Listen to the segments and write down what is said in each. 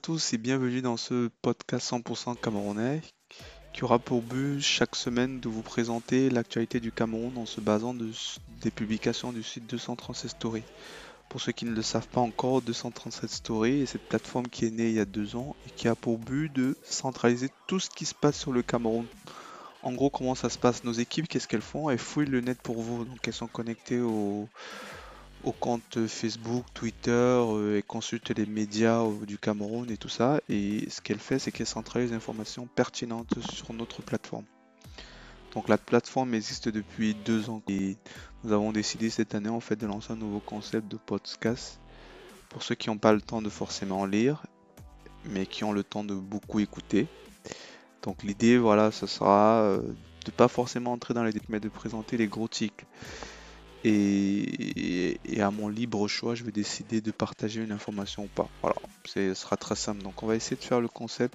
tous et bienvenue dans ce podcast 100% camerounais qui aura pour but chaque semaine de vous présenter l'actualité du Cameroun en se basant des publications du site 237 Story. Pour ceux qui ne le savent pas encore, 237 Story est cette plateforme qui est née il y a deux ans et qui a pour but de centraliser tout ce qui se passe sur le Cameroun. En gros, comment ça se passe? Nos équipes, qu'est-ce qu'elles font? Elles fouillent le net pour vous. Donc, elles sont connectées au, au compte Facebook, Twitter euh, et consulte les médias euh, du Cameroun et tout ça. Et ce qu'elle fait, c'est qu'elle centralise les informations pertinentes sur notre plateforme. Donc la plateforme existe depuis deux ans et nous avons décidé cette année en fait de lancer un nouveau concept de podcast pour ceux qui n'ont pas le temps de forcément lire, mais qui ont le temps de beaucoup écouter. Donc l'idée, voilà, ce sera euh, de pas forcément entrer dans les détails, mais de présenter les gros tics. Et, à mon libre choix, je vais décider de partager une information ou pas. Voilà, ce sera très simple. Donc on va essayer de faire le concept.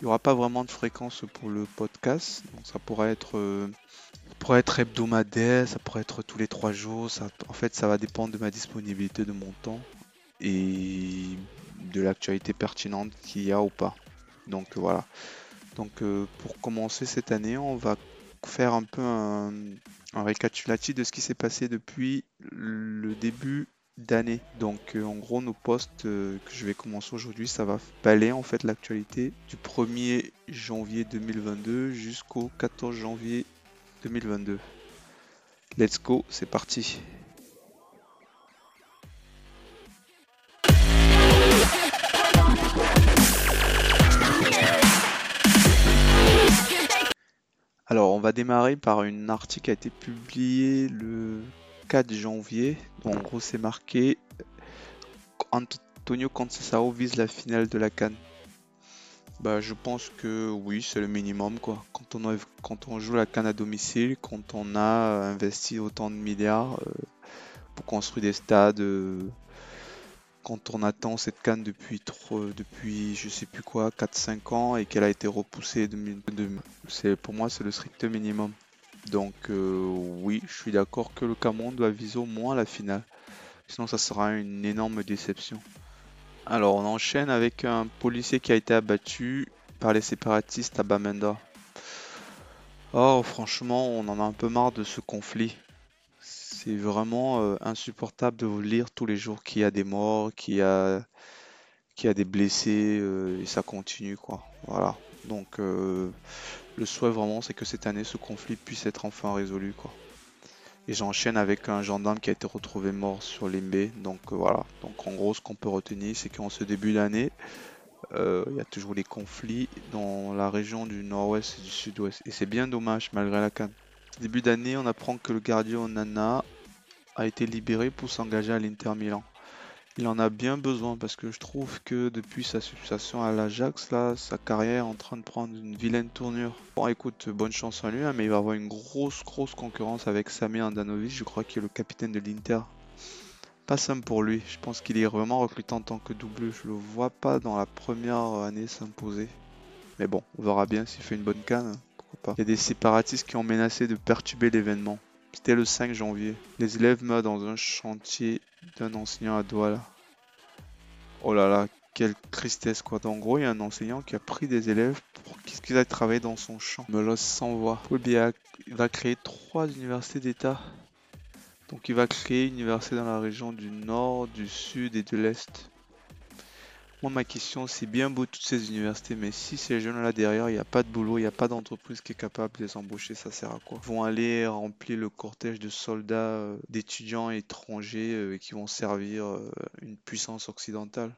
Il n'y aura pas vraiment de fréquence pour le podcast. Donc ça pourrait être, euh, pourrait être hebdomadaire, ça pourrait être tous les trois jours. Ça, en fait, ça va dépendre de ma disponibilité, de mon temps et de l'actualité pertinente qu'il y a ou pas. Donc voilà. Donc euh, pour commencer cette année, on va faire un peu un, récapitulatif de ce qui s'est passé depuis le début d'année. Donc euh, en gros nos posts euh, que je vais commencer aujourd'hui, ça va balayer en fait l'actualité du 1er janvier 2022 jusqu'au 14 janvier 2022. Let's go, c'est parti. Alors, on va démarrer par une article qui a été publiée le 4 janvier. en gros, c'est marqué Antonio Conceição vise la finale de la Cannes. Bah, je pense que oui, c'est le minimum quoi. Quand on, quand on joue la Cannes à domicile, quand on a investi autant de milliards euh, pour construire des stades, euh, quand on attend cette canne depuis trop, depuis je sais plus quoi 4-5 ans et qu'elle a été repoussée de, pour moi c'est le strict minimum. Donc euh, oui je suis d'accord que le Cameroun doit viser au moins la finale. Sinon ça sera une énorme déception. Alors on enchaîne avec un policier qui a été abattu par les séparatistes à Bamenda. Oh franchement on en a un peu marre de ce conflit c'est vraiment euh, insupportable de vous lire tous les jours qu'il y a des morts, qu'il y a, des blessés euh, et ça continue quoi. Voilà. Donc euh, le souhait vraiment c'est que cette année ce conflit puisse être enfin résolu quoi. Et j'enchaîne avec un gendarme qui a été retrouvé mort sur Limbé. Donc voilà. Donc en gros ce qu'on peut retenir c'est qu'en ce début d'année il y a toujours les conflits dans la région du nord-ouest et du sud-ouest. Et c'est bien dommage malgré la canne. Début d'année, on apprend que le gardien Nana a été libéré pour s'engager à l'Inter Milan. Il en a bien besoin parce que je trouve que depuis sa succession à l'Ajax, là, sa carrière est en train de prendre une vilaine tournure. Bon, écoute, bonne chance à lui, hein, mais il va avoir une grosse, grosse concurrence avec Samir Andanovic, je crois qu'il est le capitaine de l'Inter. Pas simple pour lui, je pense qu'il est vraiment recruté en tant que double. Je le vois pas dans la première année s'imposer. Mais bon, on verra bien s'il fait une bonne canne. Il y a des séparatistes qui ont menacé de perturber l'événement. C'était le 5 janvier. Les élèves meurent dans un chantier d'un enseignant à Douala. Oh là là, quelle tristesse quoi. En gros, il y a un enseignant qui a pris des élèves pour qu'ils aillent travailler dans son champ. Me sans voix. il va créer trois universités d'État. Donc il va créer une université dans la région du nord, du sud et de l'est. Moi, ma question, c'est bien beau toutes ces universités, mais si ces jeunes-là derrière, il n'y a pas de boulot, il n'y a pas d'entreprise qui est capable de les embaucher, ça sert à quoi? Ils vont aller remplir le cortège de soldats, euh, d'étudiants étrangers euh, qui vont servir euh, une puissance occidentale.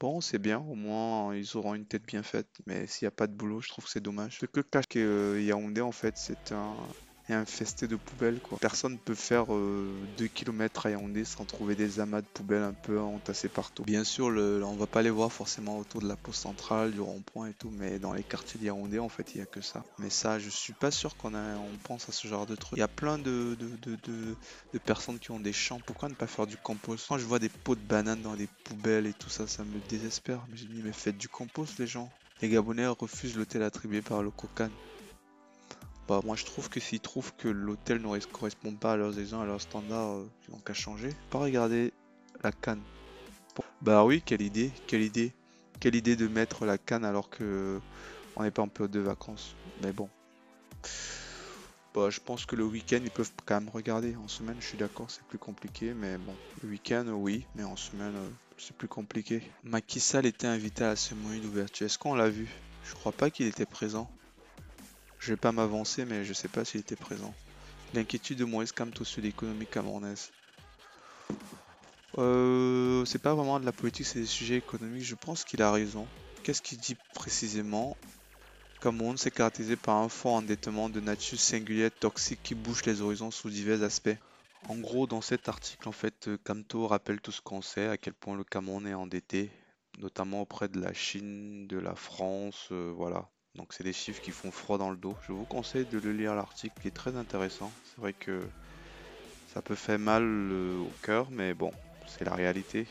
Bon, c'est bien, au moins ils auront une tête bien faite, mais s'il n'y a pas de boulot, je trouve que c'est dommage. Ce que cache Yaoundé, en fait, c'est un, et infesté de poubelles quoi. Personne ne peut faire 2 euh, km à Yaoundé sans trouver des amas de poubelles un peu entassées partout. Bien sûr, le, on va pas les voir forcément autour de la poste centrale, du rond-point et tout, mais dans les quartiers de en fait il y a que ça. Mais ça, je suis pas sûr qu'on on pense à ce genre de truc. Il y a plein de, de, de, personnes qui ont des champs. Pourquoi ne pas faire du compost? Quand je vois des pots de bananes dans des poubelles et tout ça, ça me désespère. Mais j'ai dit mais faites du compost les gens. Les Gabonais refusent l'hôtel attribué par le Cocan. Bah, moi je trouve que s'ils trouvent que l'hôtel ne correspond pas à leurs exigences, à leurs standards, euh, ils qu'à changer. Pas regarder la canne. Bah oui, quelle idée, quelle idée. quelle idée de mettre la canne alors que on n'est pas en période de vacances. Mais bon. Bah, je pense que le week-end, ils peuvent quand même regarder. En semaine, je suis d'accord, c'est plus compliqué. Mais bon, le week-end, oui. Mais en semaine, euh, c'est plus compliqué. Macky Sall était invité à la cérémonie d'ouverture. Est-ce qu'on l'a vu? Je crois pas qu'il était présent. Je vais pas m'avancer, mais je sais pas s'il était présent. L'inquiétude de Maurice Kamto sur l'économie camerounaise. Euh, c'est pas vraiment de la politique, c'est des sujets économiques. Je pense qu'il a raison. Qu'est-ce qu'il dit précisément? Cameroun s'est caractérisé par un fort endettement de nature singulière toxique qui bouche les horizons sous divers aspects. En gros, dans cet article, en fait, Camto rappelle tout ce qu'on sait, à quel point le Cameroun est endetté, notamment auprès de la Chine, de la France, euh, voilà. Donc c'est des chiffres qui font froid dans le dos. Je vous conseille de le lire l'article, il est très intéressant. C'est vrai que ça peut faire mal euh, au cœur, mais bon, c'est la réalité.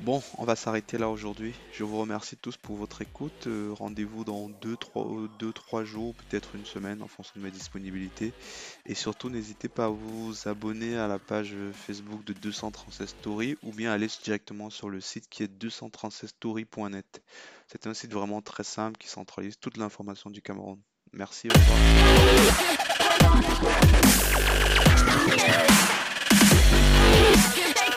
Bon, on va s'arrêter là aujourd'hui. Je vous remercie tous pour votre écoute. Euh, rendez-vous dans 2-3 jours, peut-être une semaine en fonction de mes disponibilités. Et surtout, n'hésitez pas à vous abonner à la page Facebook de 236 Story ou bien aller directement sur le site qui est 236story.net. C'est un site vraiment très simple qui centralise toute l'information du Cameroun. Merci, au revoir.